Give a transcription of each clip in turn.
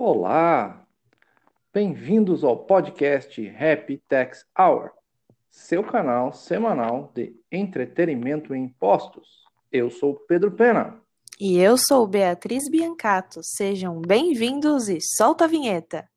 Olá! Bem-vindos ao podcast Happy Tax Hour, seu canal semanal de entretenimento em impostos. Eu sou Pedro Pena. E eu sou Beatriz Biancato. Sejam bem-vindos e solta a vinheta!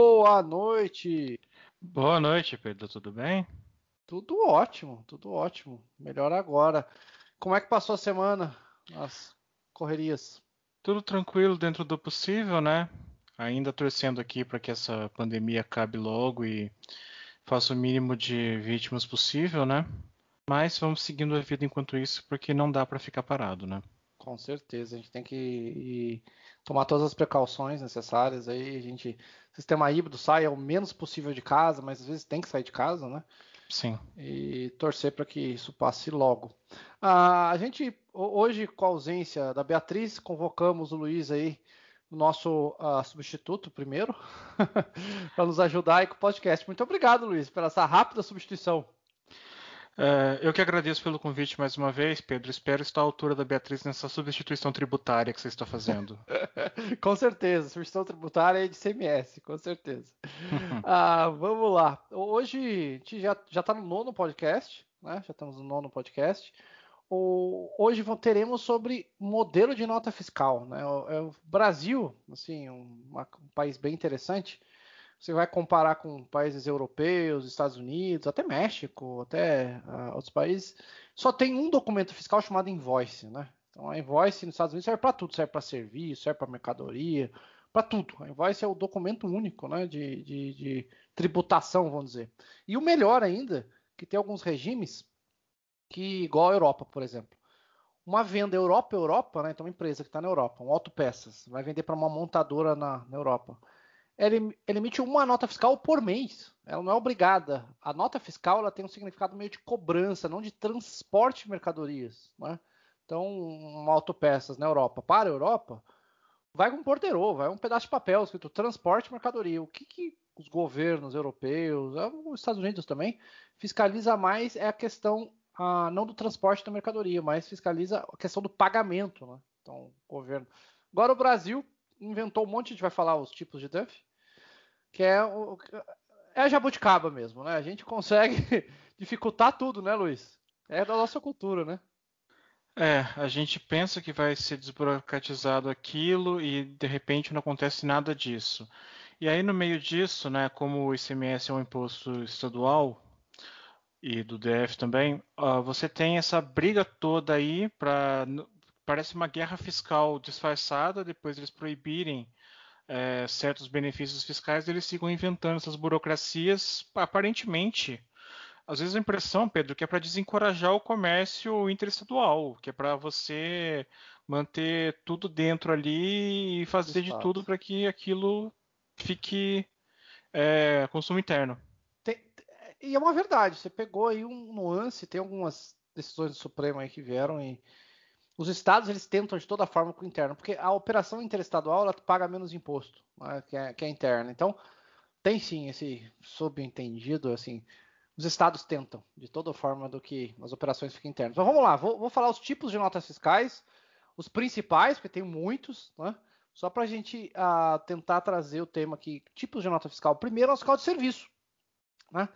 Boa noite. Boa noite, Pedro. Tudo bem? Tudo ótimo, tudo ótimo. Melhor agora. Como é que passou a semana? As correrias? Tudo tranquilo dentro do possível, né? Ainda torcendo aqui para que essa pandemia acabe logo e faça o mínimo de vítimas possível, né? Mas vamos seguindo a vida enquanto isso, porque não dá para ficar parado, né? Com certeza, a gente tem que ir, tomar todas as precauções necessárias aí, a gente sistema híbrido sai o menos possível de casa, mas às vezes tem que sair de casa, né? Sim. E torcer para que isso passe logo. Ah, a gente hoje com a ausência da Beatriz, convocamos o Luiz aí, o nosso uh, substituto primeiro, para nos ajudar aí com o podcast. Muito obrigado, Luiz, pela essa rápida substituição. É, eu que agradeço pelo convite mais uma vez, Pedro. Espero estar à altura da Beatriz nessa substituição tributária que você está fazendo. com certeza, substituição tributária é de CMS, com certeza. ah, vamos lá. Hoje a gente já está no nono podcast, né? Já estamos no nono podcast. O, hoje teremos sobre modelo de nota fiscal. Né? O, é o Brasil, assim, um, um país bem interessante você vai comparar com países europeus, Estados Unidos, até México, até uh, outros países, só tem um documento fiscal chamado invoice, né? Então a invoice nos Estados Unidos serve para tudo, serve para serviço, serve para mercadoria, para tudo. A invoice é o documento único, né, de, de, de tributação, vamos dizer. E o melhor ainda, que tem alguns regimes que igual a Europa, por exemplo. Uma venda Europa Europa, né? Então uma empresa que está na Europa, um autopeças, vai vender para uma montadora na, na Europa ela, emite uma nota fiscal por mês. Ela não é obrigada. A nota fiscal ela tem um significado meio de cobrança, não de transporte de mercadorias. Né? Então, uma autopeças na Europa para a Europa, vai com um porteiro, vai um pedaço de papel escrito transporte mercadoria. O que, que os governos europeus, é, os Estados Unidos também, fiscaliza mais é a questão ah, não do transporte da mercadoria, mas fiscaliza a questão do pagamento. Né? Então, o governo. Agora o Brasil inventou um monte, a gente vai falar os tipos de DUF, que é o é a jabuticaba mesmo, né? A gente consegue dificultar tudo, né, Luiz? É da nossa cultura, né? É, a gente pensa que vai ser desburocratizado aquilo e de repente não acontece nada disso. E aí no meio disso, né, como o ICMS é um imposto estadual e do DF também, uh, você tem essa briga toda aí para parece uma guerra fiscal disfarçada, depois eles proibirem é, certos benefícios fiscais, eles ficam inventando essas burocracias, aparentemente. Às vezes a impressão, Pedro, que é para desencorajar o comércio interestadual, que é para você manter tudo dentro ali e fazer Exato. de tudo para que aquilo fique é, consumo interno. Tem, e é uma verdade, você pegou aí um nuance, tem algumas decisões do Supremo aí que vieram e os estados eles tentam de toda forma com o interno, porque a operação interestadual ela paga menos imposto, né, que, é, que é interna. Então, tem sim esse subentendido, assim, os estados tentam de toda forma do que as operações fiquem internas. Mas vamos lá, vou, vou falar os tipos de notas fiscais, os principais, porque tem muitos, né? Só para a gente uh, tentar trazer o tema aqui, tipos de nota fiscal. Primeiro, a fiscal de serviço, né?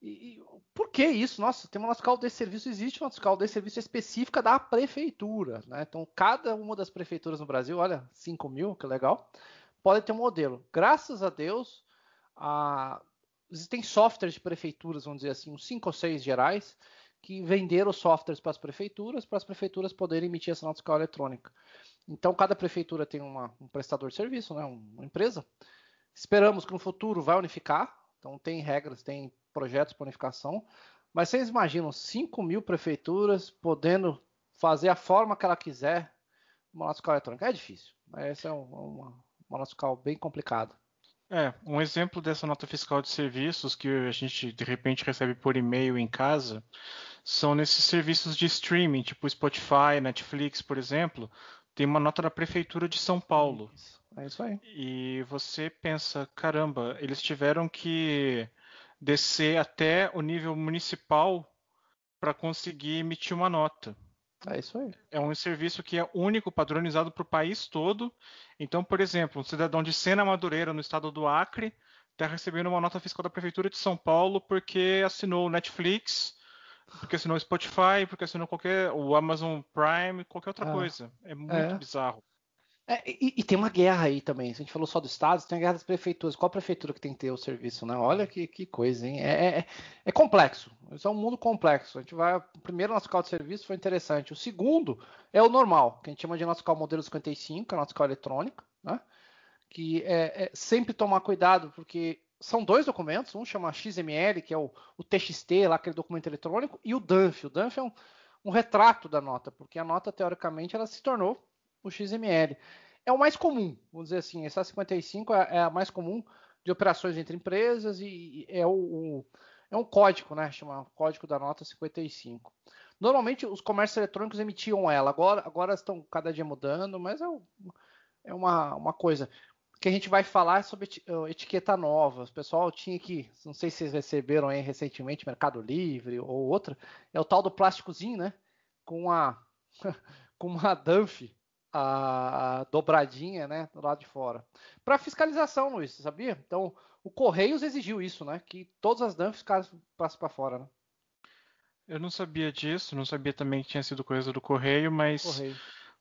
E, e, por que isso? Nossa, tem uma fiscal de serviço, existe uma fiscal de serviço específica da prefeitura. Né? Então, cada uma das prefeituras no Brasil, olha, 5 mil, que legal, pode ter um modelo. Graças a Deus, a, existem softwares de prefeituras, vamos dizer assim, uns 5 ou 6 gerais, que venderam softwares para as prefeituras, para as prefeituras poderem emitir essa nota fiscal eletrônica. Então, cada prefeitura tem uma, um prestador de serviço, né, uma empresa. Esperamos que no futuro vai unificar. Então, tem regras, tem projetos de unificação, mas vocês imaginam 5 mil prefeituras podendo fazer a forma que ela quiser uma fiscal eletrônica? É difícil. Essa é uma, uma fiscal bem complicada. É, um exemplo dessa nota fiscal de serviços que a gente de repente recebe por e-mail em casa são nesses serviços de streaming, tipo Spotify, Netflix, por exemplo, tem uma nota da prefeitura de São Paulo. É isso aí. E você pensa, caramba, eles tiveram que descer até o nível municipal para conseguir emitir uma nota. É isso aí. É um serviço que é único, padronizado para o país todo. Então, por exemplo, um cidadão de Sena Madureira, no estado do Acre, está recebendo uma nota fiscal da Prefeitura de São Paulo porque assinou o Netflix, porque assinou o Spotify, porque assinou qualquer o Amazon Prime, qualquer outra Ah, coisa. É muito é. bizarro. É, e, e tem uma guerra aí também. A gente falou só do Estado, tem a guerra das prefeituras. Qual prefeitura que tem que ter o serviço, né? Olha que, que coisa, hein? É, é, é complexo. Isso é um mundo complexo. A gente vai. O primeiro nosso call de serviço foi interessante. O segundo é o normal, que a gente chama de nosso call modelo 55, que é o nosso call eletrônico, né? Que é, é sempre tomar cuidado, porque são dois documentos. Um chama XML, que é o, o TXT, lá, aquele documento eletrônico, e o DANF. O DANF é um, um retrato da nota, porque a nota, teoricamente, ela se tornou o XML. É o mais comum, vamos dizer assim, essa 55 é, é a mais comum de operações entre empresas e, é o, o- é um código, né? Chama código da nota 55. Normalmente os comércios eletrônicos emitiam ela, agora, agora estão cada dia mudando, mas é, um- é uma, uma coisa que a gente vai falar sobre eti- eh, etiqueta nova. O pessoal tinha que, não sei se vocês receberam aí recentemente, Mercado Livre ou outra, é o tal do plásticozinho, né? Com a com uma Dunf a, dobradinha, né, do lado de fora. Para fiscalização, Luiz, você sabia? Então, o Correios exigiu isso, né, que todas as Dunfs ficassem para fora, né? Eu não sabia disso, não sabia também que tinha sido coisa do correio, mas Correio.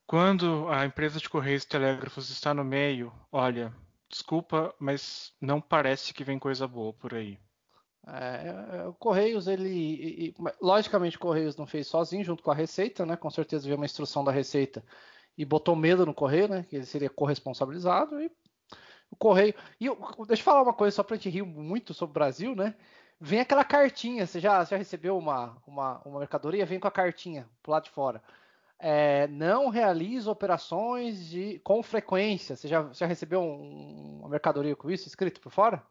quando a empresa de correios e telégrafos está no meio, olha, desculpa, mas não parece que vem coisa boa por aí. É, é, o Correios, ele. e- e- logicamente, o Correios não fez sozinho, junto com a Receita, né? Com certeza veio uma instrução da Receita e botou medo no Correio, né? Que ele seria corresponsabilizado. E o Correio. E eu- deixa eu falar uma coisa só pra gente rir muito sobre o Brasil, né? Vem aquela cartinha. Você já, já recebeu uma, uma, uma mercadoria? Vem com a cartinha pro lado de fora. É, não realiza operações de, com frequência. Você já, já recebeu um- uma mercadoria com isso escrito por fora?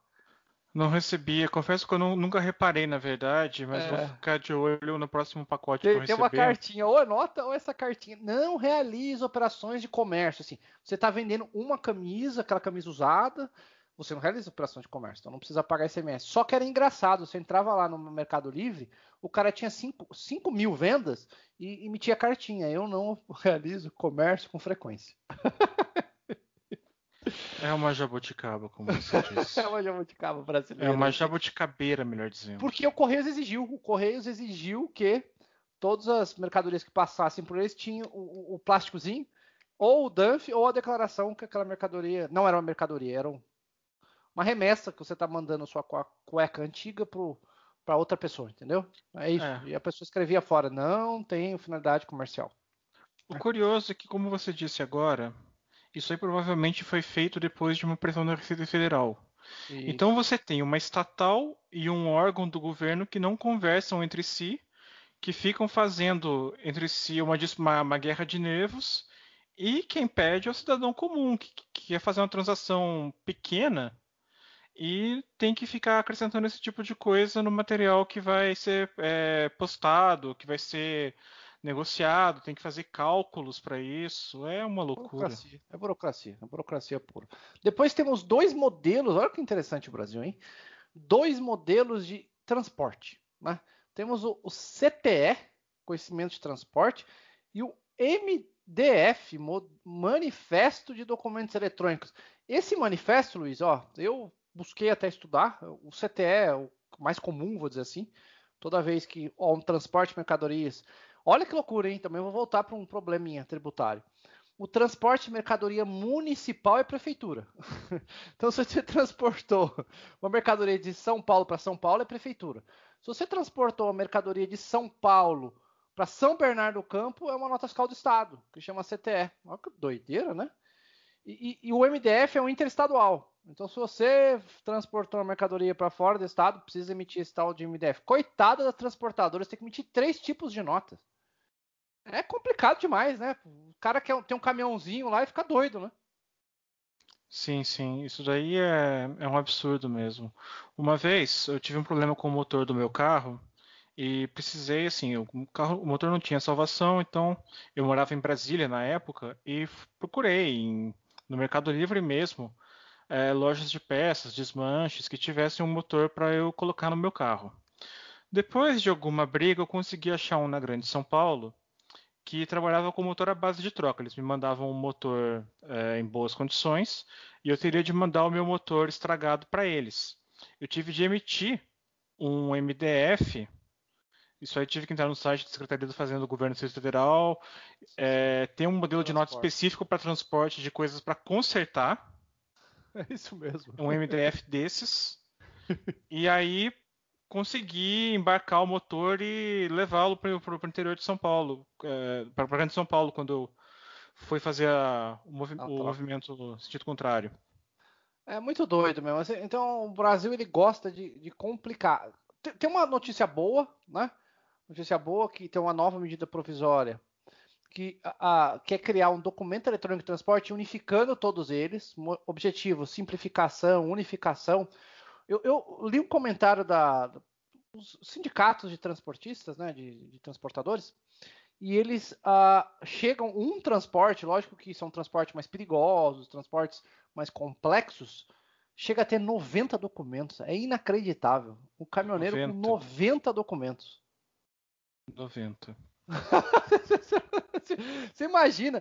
Não recebia, confesso que eu nu- nunca reparei, na verdade, mas É. vou ficar de olho no próximo pacote que eu Tem, tem uma receber. cartinha, ou anota ou essa cartinha. Não realiza operações de comércio. Assim, você está vendendo uma camisa, aquela camisa usada, você não realiza operações de comércio, então não precisa pagar SMS. Só que era engraçado, você entrava lá no Mercado Livre, o cara tinha 5 mil vendas e emitia cartinha. Eu não realizo comércio com frequência. É uma jabuticaba, como você disse. É uma jabuticaba É brasileira. uma jabuticabeira, melhor dizendo. Porque o Correios exigiu. O Correios exigiu que todas as mercadorias que passassem por eles tinham o, o- plásticozinho, ou o DANF, ou a declaração que aquela mercadoria. Não era uma mercadoria, era um- uma remessa que você está mandando sua cueca antiga para outra pessoa, entendeu? É isso. É. E a pessoa escrevia fora, não tem finalidade comercial. O curioso é que, como você disse agora, isso aí provavelmente foi feito depois de uma pressão da Receita Federal. E- Então você tem uma estatal e um órgão do governo que não conversam entre si, que ficam fazendo entre si uma, uma- uma guerra de nervos, e quem pede é o cidadão comum, que, que quer fazer uma transação pequena e tem que ficar acrescentando esse tipo de coisa no material que vai ser é, postado, que vai ser negociado, tem que fazer cálculos para isso. É uma loucura. Burocracia. É burocracia, é burocracia pura. Depois temos dois modelos, olha que interessante o Brasil, hein? Dois modelos de transporte. Né? Temos o, o CTE, Conhecimento de Transporte, e o MDF, Manifesto de Documentos Eletrônicos. Esse manifesto, Luiz, ó, eu busquei até estudar, o CTE é o mais comum, vou dizer assim, toda vez que ó, um transporte de mercadorias. Olha que loucura, hein? Também vou voltar para um probleminha tributário o transporte de mercadoria municipal é prefeitura. então, se você transportou uma mercadoria de São Paulo para São Paulo, é prefeitura. Se você transportou uma mercadoria de São Paulo para São Bernardo do Campo, é uma nota fiscal do Estado, que chama CTE. Olha que doideira, né? E, e- e o MDF é um interestadual. Então, se você transportou uma mercadoria para fora do estado, precisa emitir esse tal de MDF. Coitada das transportadoras, tem que emitir três tipos de notas. É complicado demais, né? O cara quer tem um caminhãozinho lá e fica doido, né? Sim, sim, isso daí é, é um absurdo mesmo. Uma vez eu tive um problema com o motor do meu carro e precisei, assim, o, carro, o motor não tinha salvação, então eu morava em Brasília na época e procurei em, no Mercado Livre mesmo é, lojas de peças, desmanches que tivessem um motor para eu colocar no meu carro. Depois de alguma briga, eu consegui achar um na Grande São Paulo que trabalhava com motor à base de troca. Eles me mandavam um motor é, em boas condições e eu teria de mandar o meu motor estragado para eles. Eu tive de emitir um MDF. Isso aí tive que entrar no site da Secretaria da Fazenda do Governo do Distrito Federal. É, tem um modelo de nota específico para transporte de coisas para consertar. É isso mesmo. Um MDF desses. e aí consegui embarcar o motor e levá-lo para o interior de São Paulo, é, para a grande São Paulo, quando eu fui fazer a, o, movi ah, o movimento no sentido contrário. É muito doido mesmo. Assim, então o Brasil ele gosta de, de complicar. Tem, tem, uma notícia boa, né? Notícia boa que tem uma nova medida provisória que a, quer criar um documento eletrônico de transporte unificando todos eles. Objetivo: simplificação, unificação. Eu, eu li um comentário da, dos sindicatos de transportistas, né, de, de transportadores, e eles uh, chegam um transporte, lógico que são transportes mais perigosos, transportes mais complexos, chega a ter 90 documentos. É inacreditável. O caminhoneiro 90. com 90 documentos. 90. Você imagina.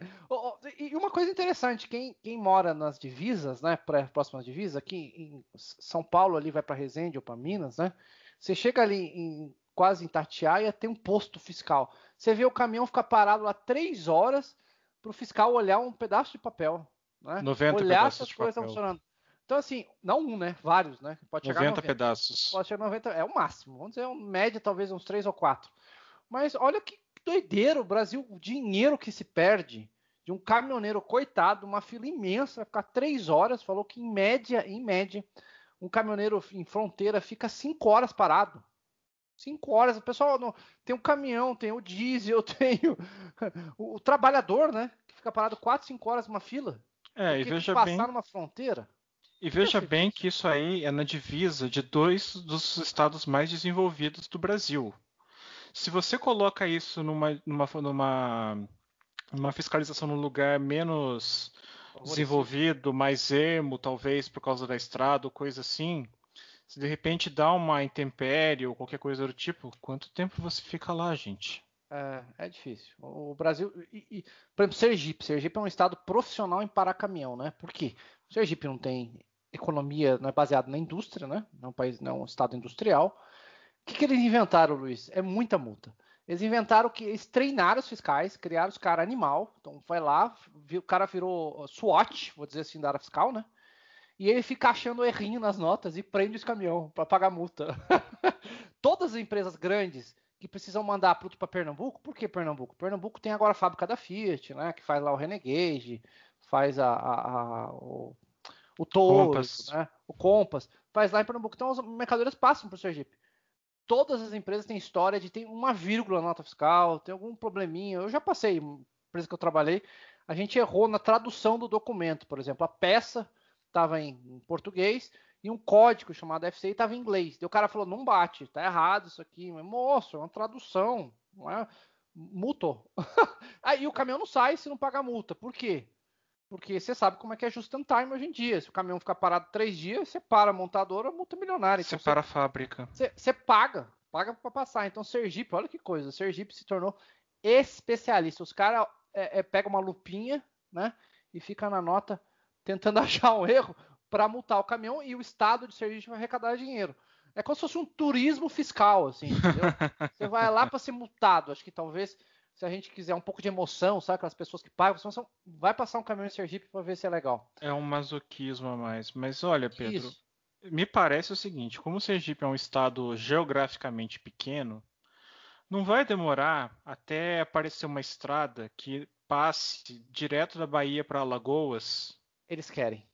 E uma coisa interessante, quem, quem mora nas divisas, né, próximas divisas, aqui em São Paulo ali vai para Resende ou para Minas, né? Você chega ali em quase em Tatiaia, tem um posto fiscal. Você vê o caminhão ficar parado lá três horas para o fiscal olhar um pedaço de papel, né? 90 olhar se as coisas estão funcionando. Então, assim, não um, né? Vários, né? Pode chegar 90, 90 pedaços. Pode chegar a 90, é o máximo. Vamos dizer, média, talvez uns três ou quatro. Mas olha que doideira, o Brasil, o dinheiro que se perde de um caminhoneiro coitado, uma fila imensa, ficar três horas, falou que em média, em média, um caminhoneiro em fronteira fica cinco horas parado. Cinco horas, o pessoal não, tem um caminhão, tem o diesel, tem o, o, o trabalhador, né? Que fica parado quatro, cinco horas numa fila. É, e veja passar bem. numa fronteira. E veja bem que isso aí é na divisa de dois dos estados mais desenvolvidos do Brasil. Se você coloca isso numa, numa, numa, numa fiscalização num lugar menos desenvolvido, mais ermo, talvez por causa da estrada ou coisa assim, se de repente dá uma intempérie ou qualquer coisa do tipo, quanto tempo você fica lá, gente? É, é difícil. O Brasil. E, e, por exemplo, Sergipe. Sergipe é um estado profissional em parar caminhão, né? Por quê? Sergipe não tem economia, não é baseado na indústria, né? Não é um país, não é um estado industrial. O que, que eles inventaram, Luiz? É muita multa. Eles inventaram que eles treinaram os fiscais, criaram os caras animal. Então vai lá, o cara virou SWAT, vou dizer assim, da área fiscal, né? E ele fica achando errinho nas notas e prende os caminhão para pagar multa. Todas as empresas grandes que precisam mandar produto para Pernambuco, por que Pernambuco? Pernambuco tem agora a fábrica da Fiat, né? Que faz lá o Renegade, faz a, a, a o, o. Né? o Compass, faz lá em Pernambuco. Então as mercadorias passam para o Sergipe todas as empresas têm história de ter uma vírgula na nota fiscal, tem algum probleminha. Eu já passei, empresa que eu trabalhei, a gente errou na tradução do documento, por exemplo, a peça estava em português e um código chamado FCI estava em inglês. E o cara falou: não bate, tá errado isso aqui. Mas, moço, é uma tradução, não é? Multou. Aí o caminhão não sai se não pagar multa. Por quê? Porque você sabe como é que é just in time hoje em dia. Se o caminhão ficar parado três dias, você para a montadora, multa milionária. Então, você para a fábrica. Você, você paga, paga para passar. Então Sergipe, olha que coisa, Sergipe se tornou especialista. Os caras é, é, pegam uma lupinha, né, e fica na nota tentando achar um erro para multar o caminhão e o estado de Sergipe vai arrecadar dinheiro. É como se fosse um turismo fiscal, assim, entendeu? você vai lá para ser multado. Acho que talvez se a gente quiser um pouco de emoção, sabe? Aquelas pessoas que pagam, vai passar um caminhão em Sergipe para ver se é legal. É um masoquismo a mais. Mas olha, Pedro, Isso. me parece o seguinte: como o Sergipe é um estado geograficamente pequeno, não vai demorar até aparecer uma estrada que passe direto da Bahia para Alagoas. Eles querem.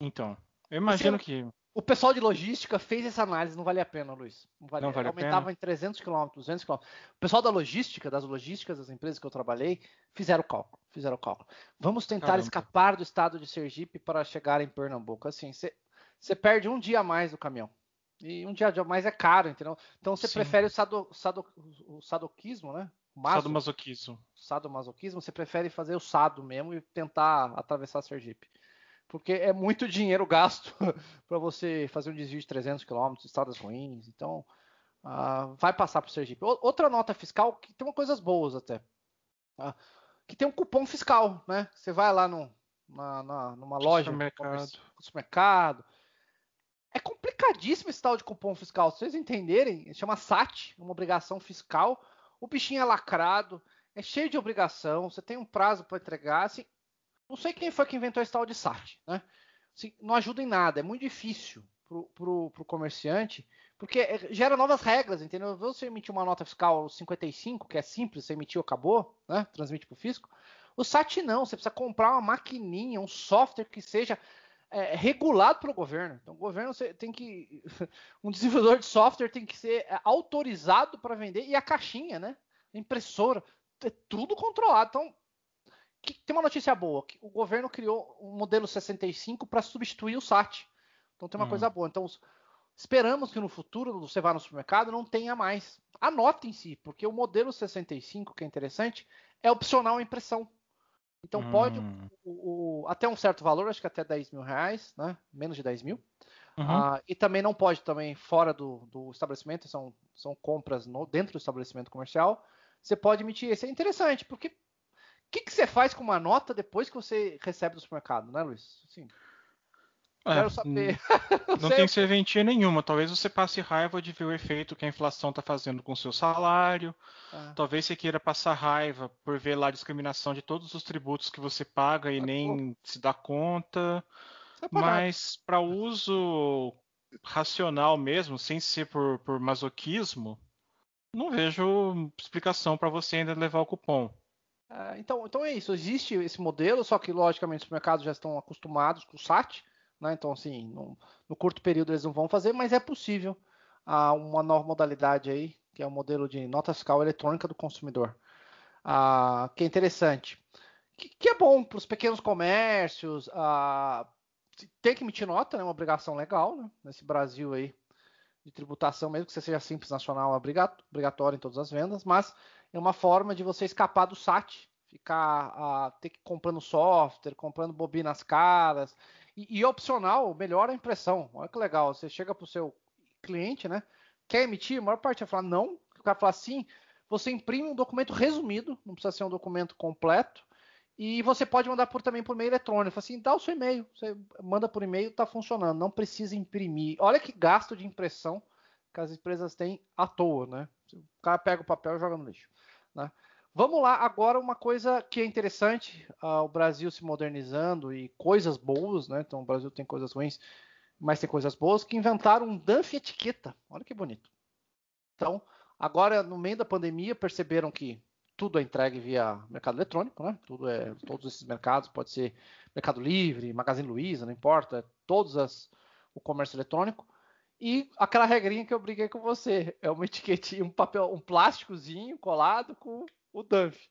Então, eu imagino que O pessoal de logística fez essa análise, não vale a pena, Luiz. Não vale, não vale aumentava em 300 km, 200 km. O pessoal da logística, das logísticas das empresas que eu trabalhei, fizeram o cálculo, fizeram o cálculo. Vamos tentar Caramba. escapar do estado de Sergipe para chegar em Pernambuco. Assim, você perde um dia a mais do caminhão. E um dia a mais é caro, entendeu? Então você prefere o, sado, sado, o sadoquismo, né? Maso, sadomasoquismo. Sadomasoquismo, você prefere fazer o sado mesmo e tentar atravessar Sergipe porque é muito dinheiro gasto para você fazer um desvio de 300 km, estradas ruins. Então, uh, vai passar para o Sergipe. Outra nota fiscal que tem coisas boas até. Uh, que tem um cupom fiscal, né? Você vai lá no, na, na, numa loja, supermercado. supermercado. É complicadíssimo esse tal de cupom fiscal. Se vocês entenderem, chama SAT, uma obrigação fiscal. O bichinho é lacrado, é cheio de obrigação, você tem um prazo para entregar. Assim, não sei quem foi que inventou esse tal de SAT, né? Assim, não ajuda em nada, é muito difícil pro, pro, pro comerciante, porque é, gera novas regras, entendeu? Você emitir uma nota fiscal 55, que é simples, você emitiu, acabou, né? Transmite para o fisco. O SAT não, você precisa comprar uma maquininha, um software que seja é, regulado pelo governo. Então, o governo tem que. Um desenvolvedor de software tem que ser é, autorizado para vender, e a caixinha, né? A impressora, é tudo controlado. Então, que, tem uma notícia boa, que o governo criou um modelo 65 para substituir o SAT. Então tem uma hum. coisa boa. Então esperamos que no futuro você vá no supermercado não tenha mais. Anote em si, porque o modelo 65, que é interessante, é opcional a impressão. Então hum. pode, o, o, até um certo valor, acho que até 10 mil reais, né? menos de 10 mil. Uhum. Ah, e também não pode também fora do, do estabelecimento, são, são compras no, dentro do estabelecimento comercial. Você pode emitir. Isso é interessante, porque que, que você faz com uma nota depois que você recebe do supermercado, né, Luiz? Assim, é, quero saber. Não tem serventia nenhuma. Talvez você passe raiva de ver o efeito que a inflação está fazendo com o seu salário. É. Talvez você queira passar raiva por ver lá a discriminação de todos os tributos que você paga e é nem bom. se dá conta. É Mas para uso racional mesmo, sem ser por, por masoquismo, não vejo explicação para você ainda levar o cupom. É, então, então é isso. Existe esse modelo, só que logicamente os mercados já estão acostumados com o SAT, né? Então, assim, no, no, curto período eles não vão fazer, mas é possível ah, uma nova modalidade aí, que é o modelo de nota fiscal eletrônica do consumidor, ah, que é interessante. Que, que é bom para os pequenos comércios, ah, tem que emitir nota, é né? uma obrigação legal, né? Nesse Brasil aí de tributação, mesmo que você seja simples nacional, obrigatório em todas as vendas, mas é uma forma de você escapar do SAT, ficar uh, ter que comprando software, comprando bobinas caras. E, e opcional, melhora a impressão. Olha que legal. Você chega para o seu cliente, né? Quer emitir? A maior parte vai falar não. O cara fala sim. Você imprime um documento resumido, não precisa ser um documento completo. E você pode mandar por, também por e-mail eletrônico. Assim, dá o seu e-mail. Você manda por e-mail, está funcionando. Não precisa imprimir. Olha que gasto de impressão que as empresas têm à toa, né? O cara pega o papel e joga no lixo. Né? Vamos lá, agora uma coisa que é interessante, uh, o Brasil se modernizando e coisas boas, né? Então o Brasil tem coisas ruins, mas tem coisas boas, que inventaram um DANF etiqueta. Olha que bonito. Então, agora no meio da pandemia, perceberam que tudo é entregue via mercado eletrônico, né? Tudo é, todos esses mercados, pode ser Mercado Livre, Magazine Luiza, não importa, todos as, o comércio eletrônico. E aquela regrinha que eu briguei com você, é uma etiquetinha, um papel, um plásticozinho colado com o Dunf.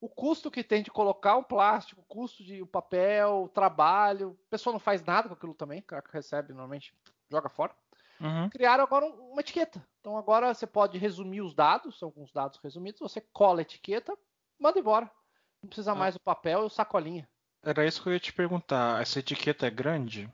O custo que tem de colocar o plástico, o custo de o papel, o trabalho, a pessoa não faz nada com aquilo também, que recebe normalmente joga fora. Uhum. Criaram agora uma etiqueta. Então agora você pode resumir os dados, são alguns dados resumidos, você cola a etiqueta, manda embora. Não precisa ah. mais o papel e o sacolinha. Era isso que eu ia te perguntar. Essa etiqueta é grande?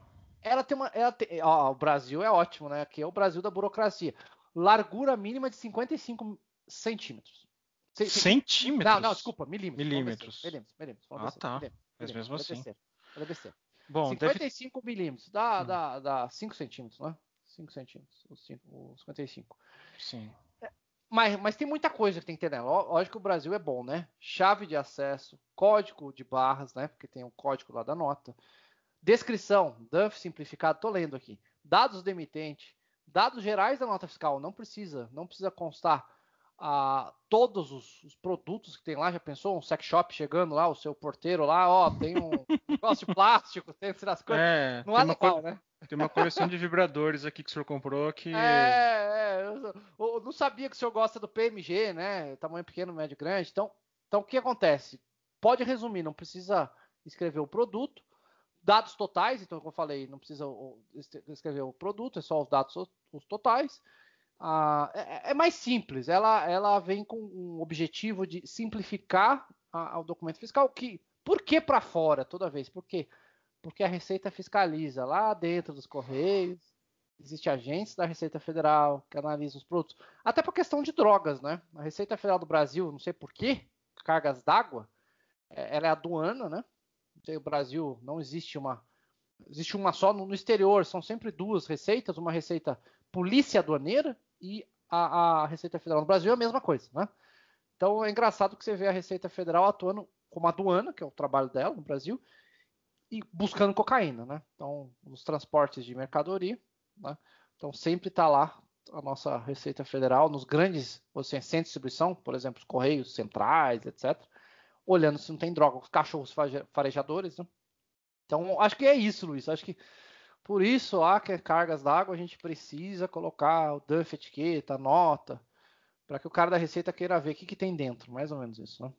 Ela tem uma. Ela tem, ó, o Brasil é ótimo, né? Aqui é o Brasil da burocracia. Largura mínima de 55 centímetros. Centímetros? Não, não, desculpa, milímetros. Milímetros. Milímetros, milímetros. Ah, tá. Milímetros, Mas mesmo assim. Deve descer. Bom, 55 deve... milímetros, dá, hum. dá, dá 5 centímetros, né? 5 centímetros, os, 5, os 55. Sim. É, mas, mas tem muita coisa que tem que ter nela. Lógico que o Brasil é bom, né? Chave de acesso, código de barras, né? Porque tem o um código lá da nota. Descrição, DUNF simplificado, estou lendo aqui. Dados do emitente, dados gerais da nota fiscal, não precisa, não precisa constar ah, todos os, os, produtos que tem lá. Já pensou? Um sex shop chegando lá, o seu porteiro lá, ó, tem um negócio de plástico, tem essas coisas. É, não é legal, né? Tem uma coleção de vibradores aqui que o senhor comprou que. É, é eu, eu, não sabia que o senhor gosta do PMG, né? Tamanho pequeno, médio, grande. Então, então o que acontece? Pode resumir, não precisa escrever o produto. Dados totais, então, como eu falei, não precisa escrever o produto, é só os dados os totais. Ah, é, é, mais simples, ela, ela vem com um objetivo de simplificar o documento fiscal. Que, por que para fora toda vez? Por quê? Porque a Receita fiscaliza lá dentro dos Correios, existe agentes da Receita Federal que analisam os produtos. Até por questão de drogas, né? A Receita Federal do Brasil, não sei por quê, cargas d'água, é, ela é aduana, né? O Brasil não existe uma. Existe uma só no, exterior, são sempre duas receitas, uma receita polícia aduaneira e a, a Receita Federal no Brasil é a mesma coisa, né? Então é engraçado que você vê a Receita Federal atuando como aduana, que é o trabalho dela no Brasil, e buscando cocaína, né? Então, nos transportes de mercadoria, né? Então sempre está lá a nossa Receita Federal nos grandes assim, centros de distribuição, por exemplo, os Correios Centrais, etc., olhando se não tem droga, os cachorros farejadores, né? Então, acho que é isso, Luiz. Acho que por isso, há que cargas d'água, a gente precisa colocar o DUF etiqueta, nota, para que o cara da Receita queira ver o que, que tem dentro, mais ou menos isso, né?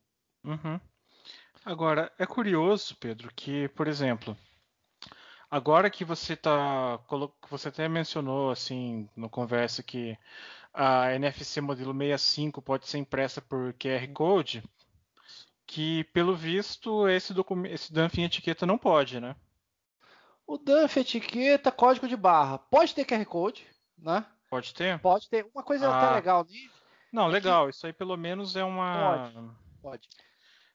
Uhum. Agora, é curioso, Pedro, que, por exemplo, agora que você tá. Você até mencionou assim no conversa que a NFC modelo 65 pode ser impressa por QR Code, que pelo visto esse documento, esse dump em etiqueta não pode, né? O dump etiqueta, código de barra, pode ter QR Code, né? Pode ter? Pode ter. Uma coisa ah. até legal nisso. Não, legal. Que... Isso aí pelo menos é uma. Pode. Pode.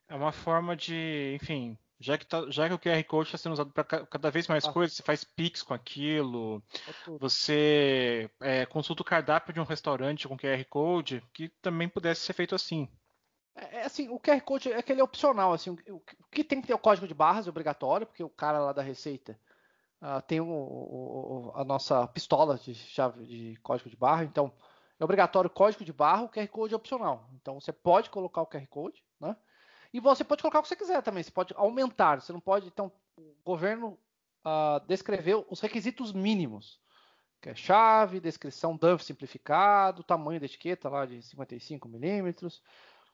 É uma forma de, enfim, já que, tá, já que o QR Code está sendo usado para cada vez mais ah. coisas, você faz Pix com aquilo, é você é, consulta o cardápio de um restaurante com QR Code, que também pudesse ser feito assim. É, é assim, o QR Code é aquele opcional, assim, o, que tem que ter o código de barras é obrigatório, porque o cara lá da Receita uh, tem o, o, a nossa pistola de chave de código de barra, então é obrigatório o código de barra, o QR Code é opcional. Então você pode colocar o QR Code, né? E você pode colocar o que você quiser também. Você pode aumentar. Você não pode. Então, o governo uh, descreveu os requisitos mínimos. Que é chave, descrição DUF simplificado, tamanho da etiqueta lá de 55 milímetros,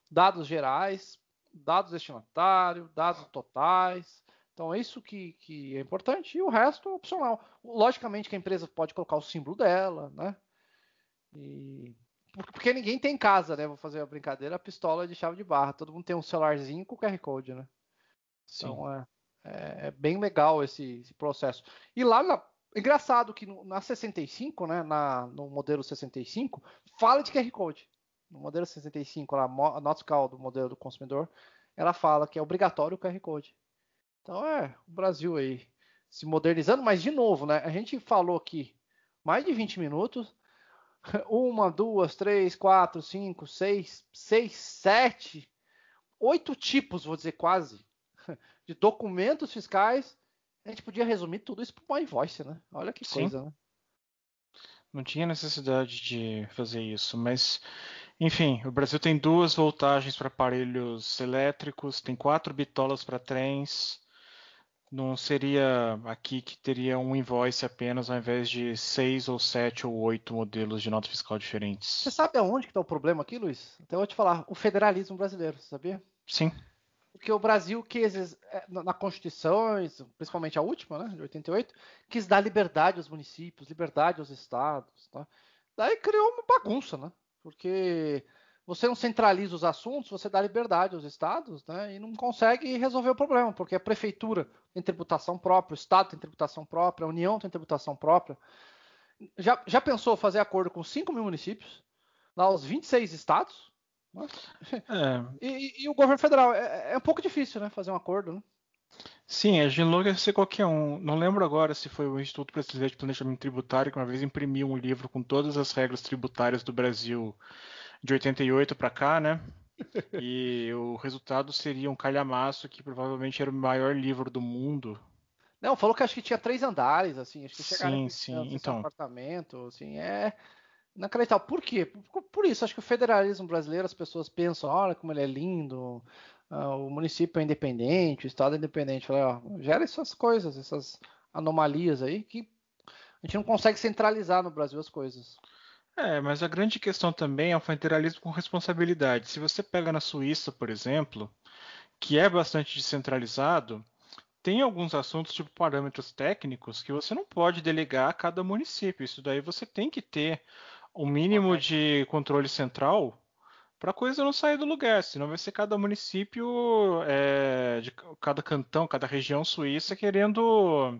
dados gerais, dados destinatário, dados totais. Então, é isso que, que é importante. E o resto é opcional. Logicamente que a empresa pode colocar o símbolo dela, né? E porque ninguém tem em casa, né? Vou fazer a brincadeira, a pistola de chave de barra. Todo mundo tem um celularzinho com QR Code, né? Sim. Então é, é, é bem legal esse, esse, processo. E lá, na, engraçado que no, na 65, né? Na, no modelo 65, fala de QR Code. No modelo 65, lá, a nota fiscal do modelo do consumidor, ela fala que é obrigatório o QR Code. Então é o Brasil aí se modernizando, mas de novo, né? A gente falou aqui mais de 20 minutos uma, duas, três, quatro, cinco, seis, seis, sete, oito tipos, vou dizer quase, de documentos fiscais. A gente podia resumir tudo isso para uma invoice, né? Olha que Sim. coisa, né? Não tinha necessidade de fazer isso, mas enfim, o Brasil tem duas voltagens para aparelhos elétricos, tem quatro bitolas para trens, não seria aqui que teria um invoice apenas ao invés de seis ou sete ou oito modelos de nota fiscal diferentes. Você sabe aonde que está o problema aqui, Luiz? Então eu vou te falar, o federalismo brasileiro, sabia? Sim. Porque o Brasil quis, é, na Constituição, principalmente a última, né, de 88, quis dar liberdade aos municípios, liberdade aos estados. Tá? Daí criou uma bagunça, né? Porque você não centraliza os assuntos, você dá liberdade aos estados né, e não consegue resolver o problema, porque a prefeitura tem tributação própria, o estado tem tributação própria, a União tem tributação própria. Já, já pensou fazer acordo com 5 mil municípios, lá os 26 estados? Né? É. E, e, o governo federal, é, é, um pouco difícil né, fazer um acordo. Né? Sim, a Ginloga ser qualquer um. Não lembro agora se foi o Instituto Brasileiro de Planejamento Tributário que uma vez imprimiu um livro com todas as regras tributárias do Brasil de 88 para cá, né? E o resultado seria um calhamaço que provavelmente era o maior livro do mundo. Não, falou que acho que tinha três andares, assim, acho que sim, sim, então. apartamento, assim, é inacreditável. Por quê? Por, por, isso, acho que o federalismo brasileiro, as pessoas pensam, olha como ele é lindo, o município é independente, o estado é independente. Falei, ó, gera essas coisas, essas anomalias aí que a gente não consegue centralizar no Brasil as coisas. É, mas a grande questão também é o federalismo com responsabilidade. Se você pega na Suíça, por exemplo, que é bastante descentralizado, tem alguns assuntos, tipo parâmetros técnicos, que você não pode delegar a cada município. Isso daí você tem que ter o um mínimo de controle central para coisa não sair do lugar, senão vai ser cada município, é, de cada cantão, cada região suíça querendo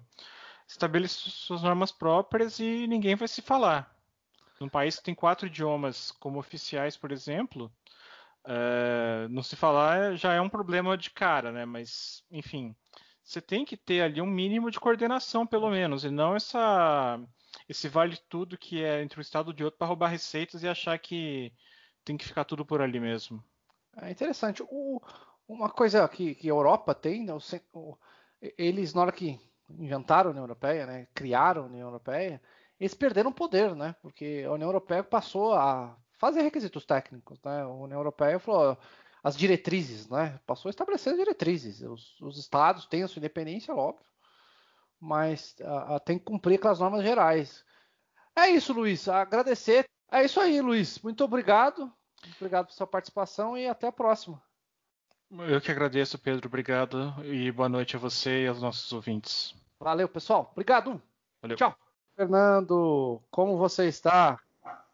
estabelecer suas normas próprias e ninguém vai se falar. Num país que tem quatro idiomas como oficiais, por exemplo, é, não se falar já é um problema de cara, né? Mas, enfim, você tem que ter ali um mínimo de coordenação, pelo menos, e não essa esse vale tudo que é entre um estado e outro para roubar receitas e achar que tem que ficar tudo por ali mesmo. É interessante. O, uma coisa que, que a Europa tem, né, o, eles, na hora que inventaram a União Europeia, né, criaram a União Europeia, eles perderam poder, né? Porque a União Europeia passou a fazer requisitos técnicos, né? A União Europeia falou as diretrizes, né? Passou a estabelecer as diretrizes. Os, os estados têm a sua independência, óbvio, mas a, a, tem que cumprir aquelas normas gerais. É isso, Luiz. Agradecer. É isso aí, Luiz. Muito obrigado. Obrigado pela sua participação e até a próxima. Eu que agradeço, Pedro. Obrigado e boa noite a você e aos nossos ouvintes. Valeu, pessoal. Obrigado. Valeu. Tchau. Fernando, como você está?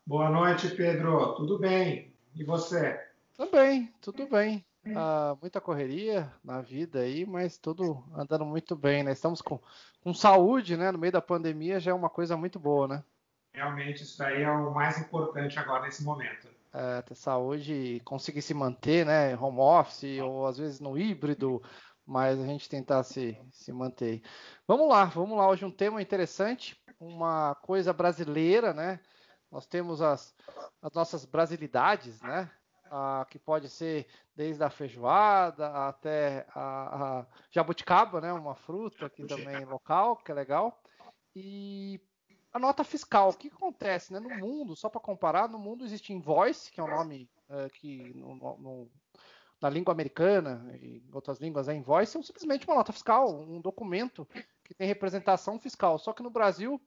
Boa noite, Pedro. Tudo bem? E você? Também, tudo bem. Ah, muita correria na vida aí, mas tudo andando muito bem, né? Estamos com, com saúde, né? No meio da pandemia já é uma coisa muito boa, né? Realmente, isso daí é o mais importante agora nesse momento. É, ter saúde e conseguir se manter, né? Home office ou às vezes no híbrido, mas a gente tentar se, se manter. Vamos lá, vamos lá. Hoje um tema interessante uma coisa brasileira, né? Nós temos as, as nossas brasilidades, né? Ah, que pode ser desde a feijoada até a, a, jabuticaba, né? Uma fruta aqui também local, que é legal. E a nota fiscal, o que acontece, né? No mundo, só para comparar, no mundo existe invoice, que é um nome é, que no, no, na língua americana e em outras línguas é invoice, é simplesmente uma nota fiscal, um documento que tem representação fiscal. Só que no Brasil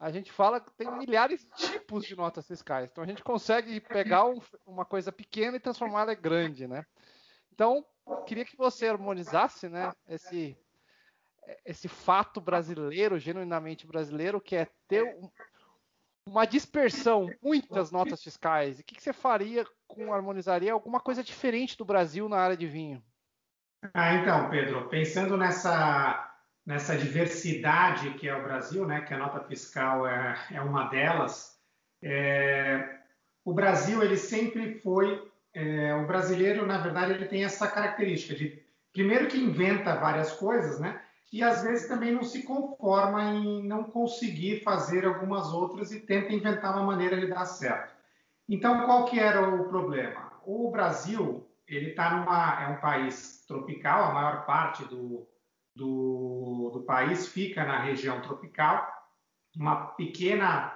a gente fala que tem milhares de tipos de notas fiscais. Então a gente consegue pegar um, uma coisa pequena e transformá-la em grande, né? Então, queria que você harmonizasse, né, esse esse fato brasileiro, genuinamente brasileiro, que é ter um, uma dispersão, muitas notas fiscais. E o que, que você faria com harmonizaria alguma coisa diferente do Brasil na área de vinho? Ah, então, Pedro, pensando nessa nessa diversidade que é o Brasil, né, que a nota fiscal é, é uma delas, é, o Brasil ele sempre foi é, o brasileiro na verdade ele tem essa característica de primeiro que inventa várias coisas, né, e às vezes também não se conforma em não conseguir fazer algumas outras e tenta inventar uma maneira de dar certo. Então qual que era o problema? O Brasil ele está numa é um país tropical, a maior parte do do, do país fica na região tropical, uma pequena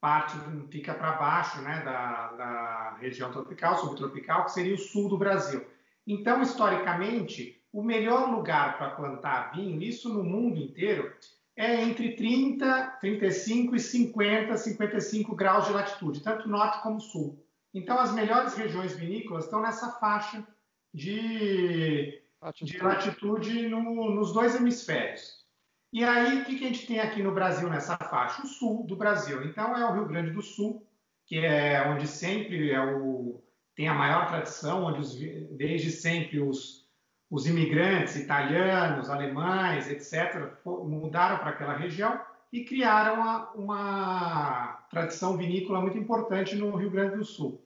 parte fica para baixo né, da, da região tropical, subtropical, que seria o sul do Brasil. Então, historicamente, o melhor lugar para plantar vinho, isso no mundo inteiro, é entre 30, 35 e 50, 55 graus de latitude, tanto norte como sul. Então, as melhores regiões vinícolas estão nessa faixa de de latitude no, nos dois hemisférios. E aí, o que, que a gente tem aqui no Brasil nessa faixa? O sul do Brasil. Então, é o Rio Grande do Sul, que é onde sempre é o, tem a maior tradição, onde os, desde sempre os, os imigrantes italianos, alemães, etc., mudaram para aquela região e criaram uma, uma tradição vinícola muito importante no Rio Grande do Sul.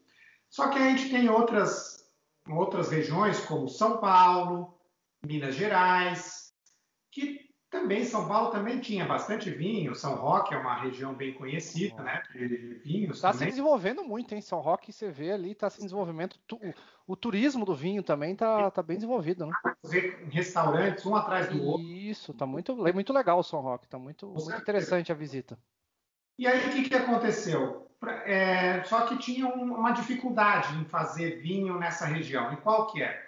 Só que a gente tem outras outras regiões como São Paulo, Minas Gerais, que também São Paulo também tinha bastante vinho. São Roque é uma região bem conhecida, né, de vinhos. Está se desenvolvendo muito, hein? São Roque, você vê ali, está se desenvolvendo. O turismo do vinho também está tá bem desenvolvido, né? Restaurantes um atrás do outro. Isso, está muito, é muito legal o São Roque, está muito, muito interessante a visita. E aí o que, que aconteceu? É, só que tinha uma dificuldade em fazer vinho nessa região. E qual que é?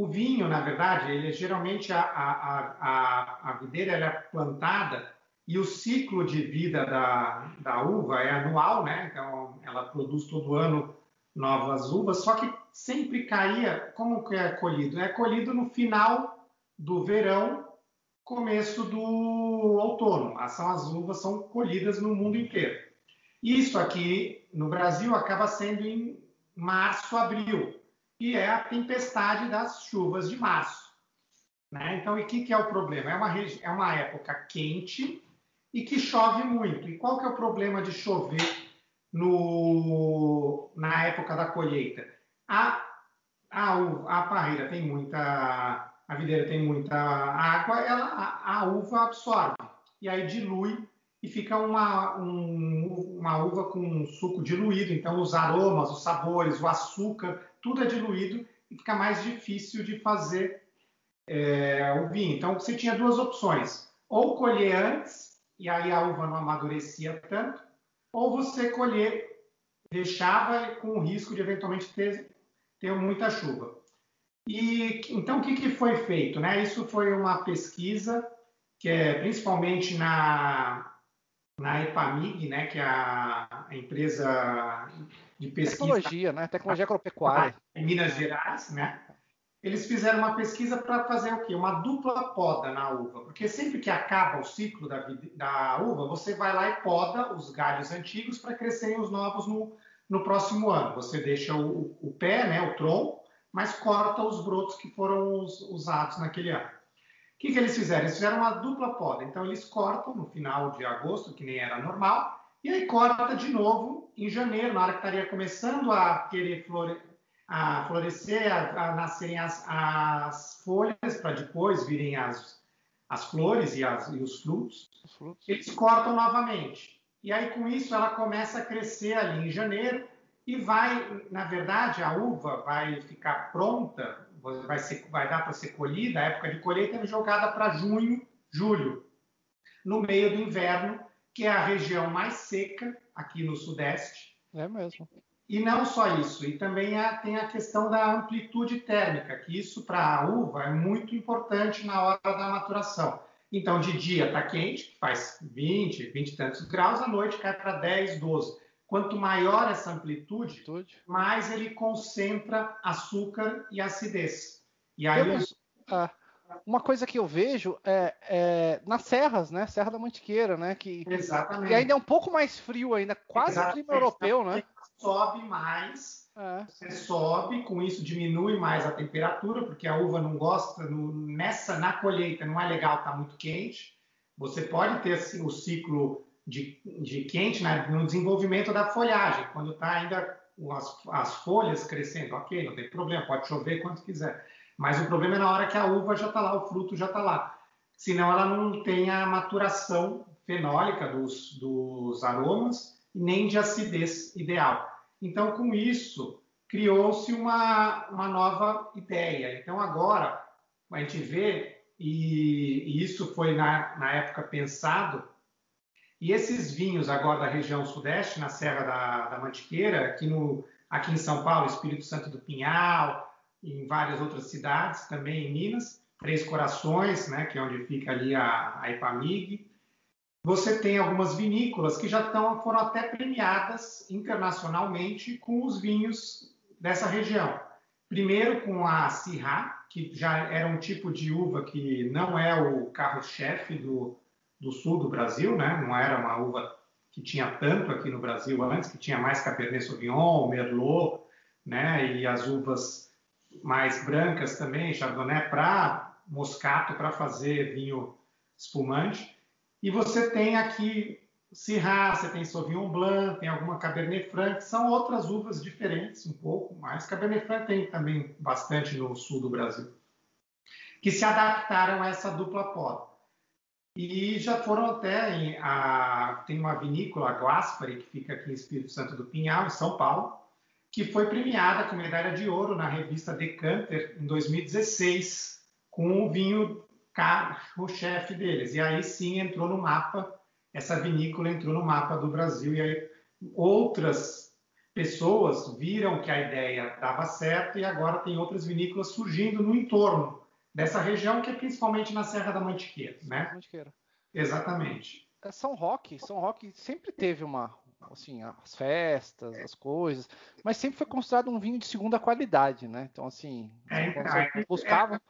O vinho, na verdade, ele geralmente a, a, a, a videira é plantada e o ciclo de vida da, da uva é anual, né? Então ela produz todo ano novas uvas, só que sempre caía, como que é colhido? É colhido no final do verão, começo do outono. São as uvas são colhidas no mundo inteiro. Isso aqui no Brasil acaba sendo em março, abril, e é a tempestade das chuvas de março. Né? Então, e o que, que é o problema? É uma, é uma época quente e que chove muito. E qual que é o problema de chover no, na época da colheita? A, a, a parreira tem muita. A videira tem muita água, ela, a, a uva absorve e aí dilui e fica uma, um, uma uva com um suco diluído. Então, os aromas, os sabores, o açúcar, tudo é diluído e fica mais difícil de fazer é, o vinho. Então, você tinha duas opções: ou colher antes, e aí a uva não amadurecia tanto, ou você colher, deixava com o risco de eventualmente ter, ter muita chuva. E então o que, que foi feito? Né? Isso foi uma pesquisa que é principalmente na, na EPAMIG, né, que é a, empresa de pesquisa. Tecnologia, né? Tecnologia agropecuária. Em Minas Gerais, né? eles fizeram uma pesquisa para fazer o quê? Uma dupla poda na uva. Porque sempre que acaba o ciclo da, da uva, você vai lá e poda os galhos antigos para crescerem os novos no, no próximo ano. Você deixa o, o, pé, né, o tronco, mas corta os brotos que foram us, usados naquele ano. O que, que eles fizeram? Eles fizeram uma dupla poda. Então, eles cortam no final de agosto, que nem era normal, e aí corta de novo em janeiro, na hora que estaria começando a querer flore a florescer, a, a nascerem as, as folhas para depois virem as, as flores e, as, e os, frutos, os frutos, eles cortam novamente. E aí, com isso, ela começa a crescer ali em janeiro e vai, na verdade, a uva vai ficar pronta, vai, ser, vai dar para ser colhida, a época de colheita é jogada para junho, julho, no meio do inverno, que é a região mais seca aqui no Sudeste. É mesmo. E não só isso, e também há, tem a questão da amplitude térmica, que isso para a uva é muito importante na hora da maturação. Então, de dia está quente, faz 20, 20 e tantos graus, à noite cai para 10, 12. Quanto maior essa amplitude, mais ele concentra açúcar e acidez. E aí. Temos, ah, uma coisa que eu vejo é, é, nas serras, né? Serra da Mantiqueira, né? Que, Exatamente. E ainda é um pouco mais frio ainda, quase Exatamente. clima europeu, né? sobe mais, é. você sobe, com isso diminui mais a temperatura, porque a uva não gosta, no, nessa na colheita não é legal estar tá muito quente. Você pode ter assim, o ciclo de, de quente né, no desenvolvimento da folhagem, quando está ainda as, as, folhas crescendo, ok, não tem problema, pode chover quanto quiser. Mas o problema é na hora que a uva já está lá, o fruto já está lá. Senão ela não tem a maturação fenólica dos, dos aromas nem de acidez ideal. Então, com isso, criou-se uma, uma nova ideia. Então, agora, a gente vê, e, e isso foi na, na época pensado, e esses vinhos agora da região sudeste, na Serra da, da Mantiqueira, aqui, no, aqui em São Paulo, Espírito Santo do Pinhal, em várias outras cidades, também em Minas, Três Corações, né, que é onde fica ali a, a Ipamig, você tem algumas vinícolas que já estão, foram até premiadas internacionalmente com os vinhos dessa região. Primeiro com a Syrah, que já era um tipo de uva que não é o carro-chefe do, do sul do Brasil, né? não era uma uva que tinha tanto aqui no Brasil antes, que tinha mais Cabernet Sauvignon, Merlot, né? e as uvas mais brancas também, Chardonnay, para moscato, para fazer vinho espumante. E você tem aqui Syrah, você tem Sauvignon Blanc, tem alguma Cabernet Franc, são outras uvas diferentes um pouco, mas Cabernet Franc tem também bastante no sul do Brasil, que se adaptaram a essa dupla poda. E já foram até em, a, tem uma vinícola, a que fica aqui em Espírito Santo do Pinhal, em São Paulo, que foi premiada com medalha de ouro na revista Decanter em 2016, com o vinho o chefe deles. E aí sim entrou no mapa, essa vinícola entrou no mapa do Brasil, e aí outras pessoas viram que a ideia dava certo e agora tem outras vinícolas surgindo no entorno dessa região, que é principalmente na Serra da Mantiqueira. Né? Mantiqueira. Exatamente. é, São Roque, São Roque sempre teve uma, assim, as festas, as coisas, mas sempre foi considerado um vinho de segunda qualidade, né? Então, assim, É, então, você é- buscava.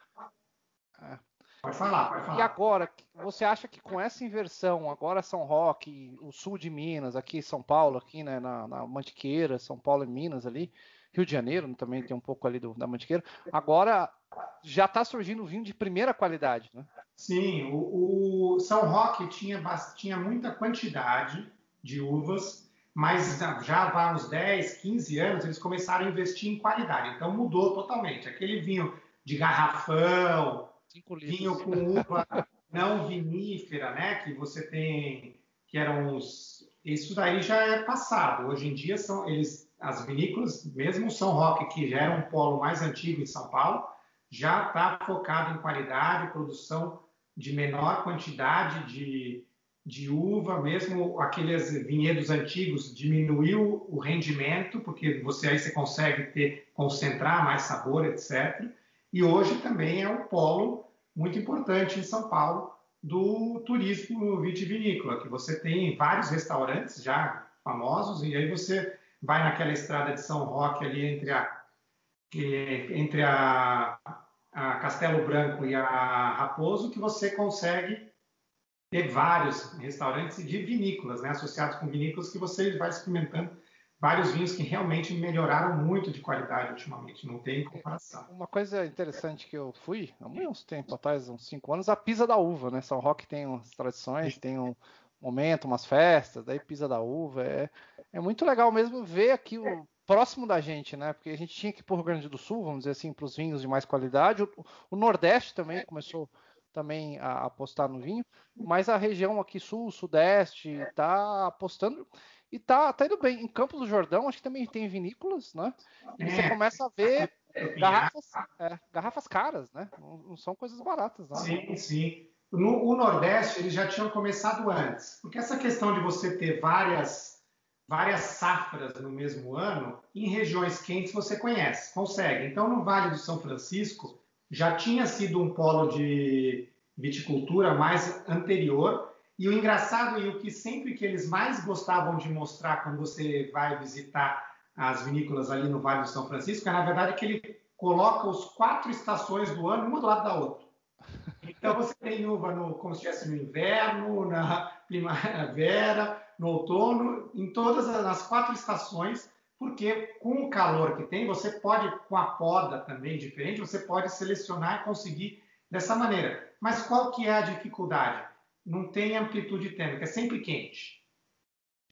Pode falar, pode E falar. agora, você acha que com essa inversão, agora São Roque, o sul de Minas, aqui São Paulo, aqui né, na, na Mantiqueira, São Paulo e Minas ali, Rio de Janeiro também tem um pouco ali do, da Mantiqueira, agora já está surgindo vinho de primeira qualidade, né? Sim, o, o São Roque tinha, tinha muita quantidade de uvas, mas já há uns 10, 15 anos eles começaram a investir em qualidade. Então mudou totalmente. Aquele vinho de garrafão, vinho com uva não vinífera, né? Que você tem, que eram os, isso daí já é passado. Hoje em dia são eles, as vinícolas, mesmo o São Roque que já era um polo mais antigo em São Paulo, já está focado em qualidade, produção de menor quantidade de, de uva, mesmo aqueles vinhedos antigos diminuiu o rendimento, porque você aí você consegue ter concentrar mais sabor, etc. E hoje também é um polo muito importante em São Paulo do turismo vitivinícola, que você tem vários restaurantes já famosos e aí você vai naquela estrada de São Roque ali entre a entre a, a Castelo Branco e a Raposo que você consegue ter vários restaurantes de vinícolas, né, associados com vinícolas que você vai experimentando vários vinhos que realmente melhoraram muito de qualidade ultimamente, não tem comparação. Uma coisa interessante que eu fui, há uns tempo atrás, uns cinco anos, a Pisa da Uva, né? São Roque tem umas tradições, tem um momento, umas festas, daí Pisa da Uva. É, é muito legal mesmo ver aqui o próximo da gente, né? Porque a gente tinha que ir para o Rio Grande do Sul, vamos dizer assim, para os vinhos de mais qualidade. O, o Nordeste também começou também a apostar no vinho, mas a região aqui sul, sudeste, está apostando e tá, tá indo bem. Em Campos do Jordão, acho que também tem vinícolas, né? E você É. começa a ver garrafas, é, garrafas caras, né? Não, não são coisas baratas, não. Sim, sim. No o Nordeste, eles já tinham começado antes, porque essa questão de você ter várias, várias safras no mesmo ano, em regiões quentes você conhece, consegue. Então, no Vale do São Francisco, já tinha sido um polo de viticultura mais anterior, e o engraçado e o que sempre que eles mais gostavam de mostrar quando você vai visitar as vinícolas ali no Vale do São Francisco, é na verdade que ele coloca os quatro estações do ano, uma do lado da outra. Então você tem uva no, como se estivesse no inverno, na primavera, no outono, em todas as quatro estações, porque com o calor que tem, você pode, com a poda também diferente, você pode selecionar e conseguir dessa maneira. Mas qual que é a dificuldade? Não tem amplitude térmica, é sempre quente.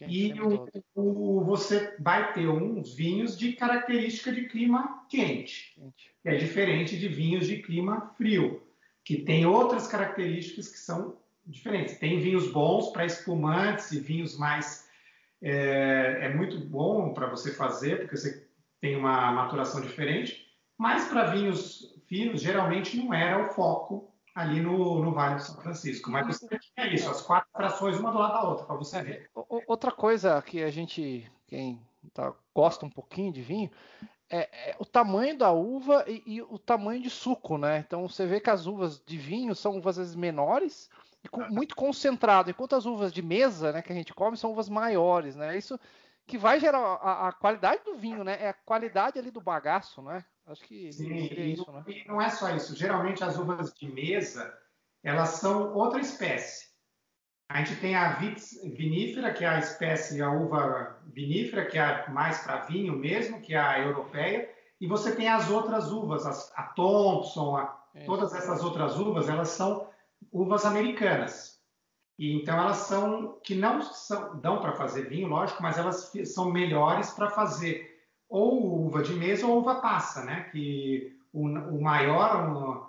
E o, o- você vai ter uns vinhos de característica de clima quente Gente, que é diferente de vinhos de clima frio, que tem outras características que são diferentes. Tem vinhos bons para espumantes e vinhos mais. É, é muito bom para você fazer, porque você tem uma maturação diferente, mas para vinhos finos, geralmente não era o foco ali no, no Vale do São Francisco. Mas você tinha isso, as quatro frações, uma do lado da outra, para você ver. O- o- Outra coisa que a gente, quem tá- gosta um pouquinho de vinho, é, é o tamanho da uva e, e o tamanho de suco, né? Então você vê que as uvas de vinho são uvas às vezes menores muito concentrado, enquanto as uvas de mesa, né, que a gente come, são uvas maiores, né? Isso que vai gerar a, a qualidade do vinho, né? É a qualidade ali do bagaço, né? Acho que Sim, e, isso, né? e não é só isso. Geralmente as uvas de mesa, elas são outra espécie. A gente tem a vitis vinífera, que é a espécie, a uva vinífera, que é mais para vinho mesmo, que é a europeia, e você tem as outras uvas, as- a Thompson, a- todas essas outras uvas, elas são uvas americanas. E então elas são que não são, dão para fazer vinho, lógico, mas elas são melhores para fazer ou uva de mesa ou uva passa, né? Que o, o maior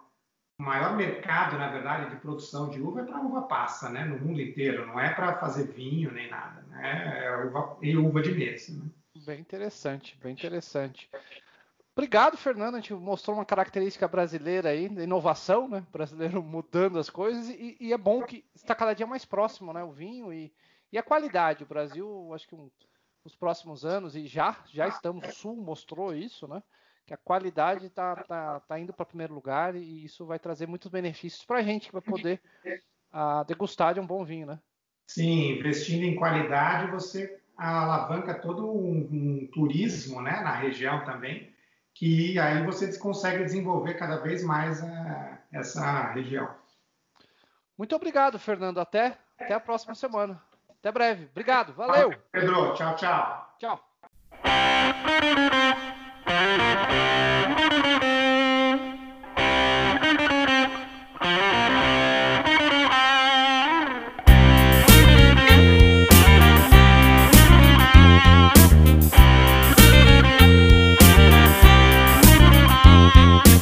o maior mercado, na verdade, de produção de uva é para uva passa, né? No mundo inteiro, não é para fazer vinho nem nada, né? É uva, e uva de mesa. Né? Bem interessante, bem interessante. Obrigado, Fernando. A gente mostrou uma característica brasileira aí, inovação, né? Brasileiro mudando as coisas, e, e é bom que está cada dia mais próximo, né? O vinho e, e a qualidade. O Brasil, acho que um, nos próximos anos, e já, já estamos, o Sul mostrou isso, né? Que a qualidade está tá, tá indo para primeiro lugar e isso vai trazer muitos benefícios para a gente que vai poder ah, degustar de um bom vinho, né? Sim, investindo em qualidade, você alavanca todo um, um turismo né, na região também, que aí você consegue desenvolver cada vez mais a, essa região. Muito obrigado, Fernando. Até, até a próxima semana. Até breve. Obrigado. Valeu. Pedro, tchau, tchau. Tchau.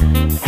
Thank